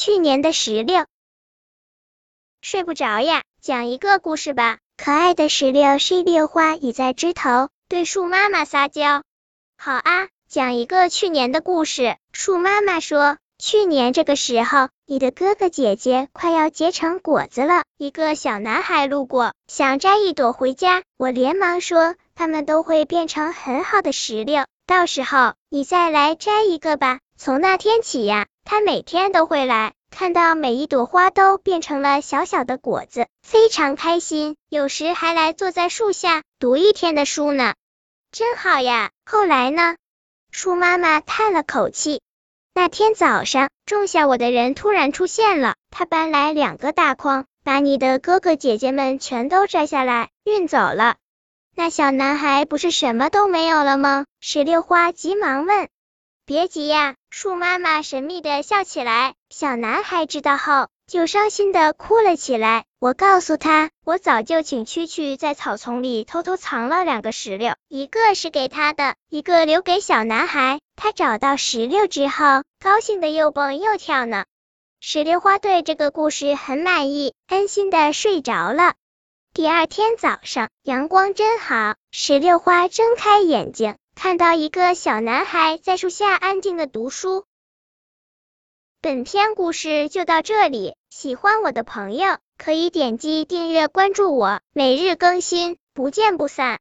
去年的石榴。睡不着呀，讲一个故事吧。可爱的石榴石榴花倚在枝头，对树妈妈撒娇。好啊，讲一个去年的故事。树妈妈说，去年这个时候，你的哥哥姐姐快要结成果子了。一个小男孩路过，想摘一朵回家。我连忙说，他们都会变成很好的石榴，到时候你再来摘一个吧。从那天起呀，他每天都会来。看到每一朵花都变成了小小的果子，非常开心。有时还来坐在树下读一天的书呢，真好呀。后来呢？树妈妈叹了口气。那天早上，种下我的人突然出现了，他搬来两个大筐，把你的哥哥姐姐们全都摘下来运走了。那小男孩不是什么都没有了吗？石榴花急忙问。别急呀，树妈妈神秘的笑起来。小男孩知道后，就伤心的哭了起来。我告诉他，我早就请蛐蛐在草丛里偷偷藏了两个石榴，一个是给他的，一个留给小男孩。他找到石榴之后，高兴的又蹦又跳呢。石榴花对这个故事很满意，安心的睡着了。第二天早上，阳光真好，石榴花睁开眼睛。看到一个小男孩在树下安静的读书。本篇故事就到这里，喜欢我的朋友可以点击订阅关注我，每日更新，不见不散。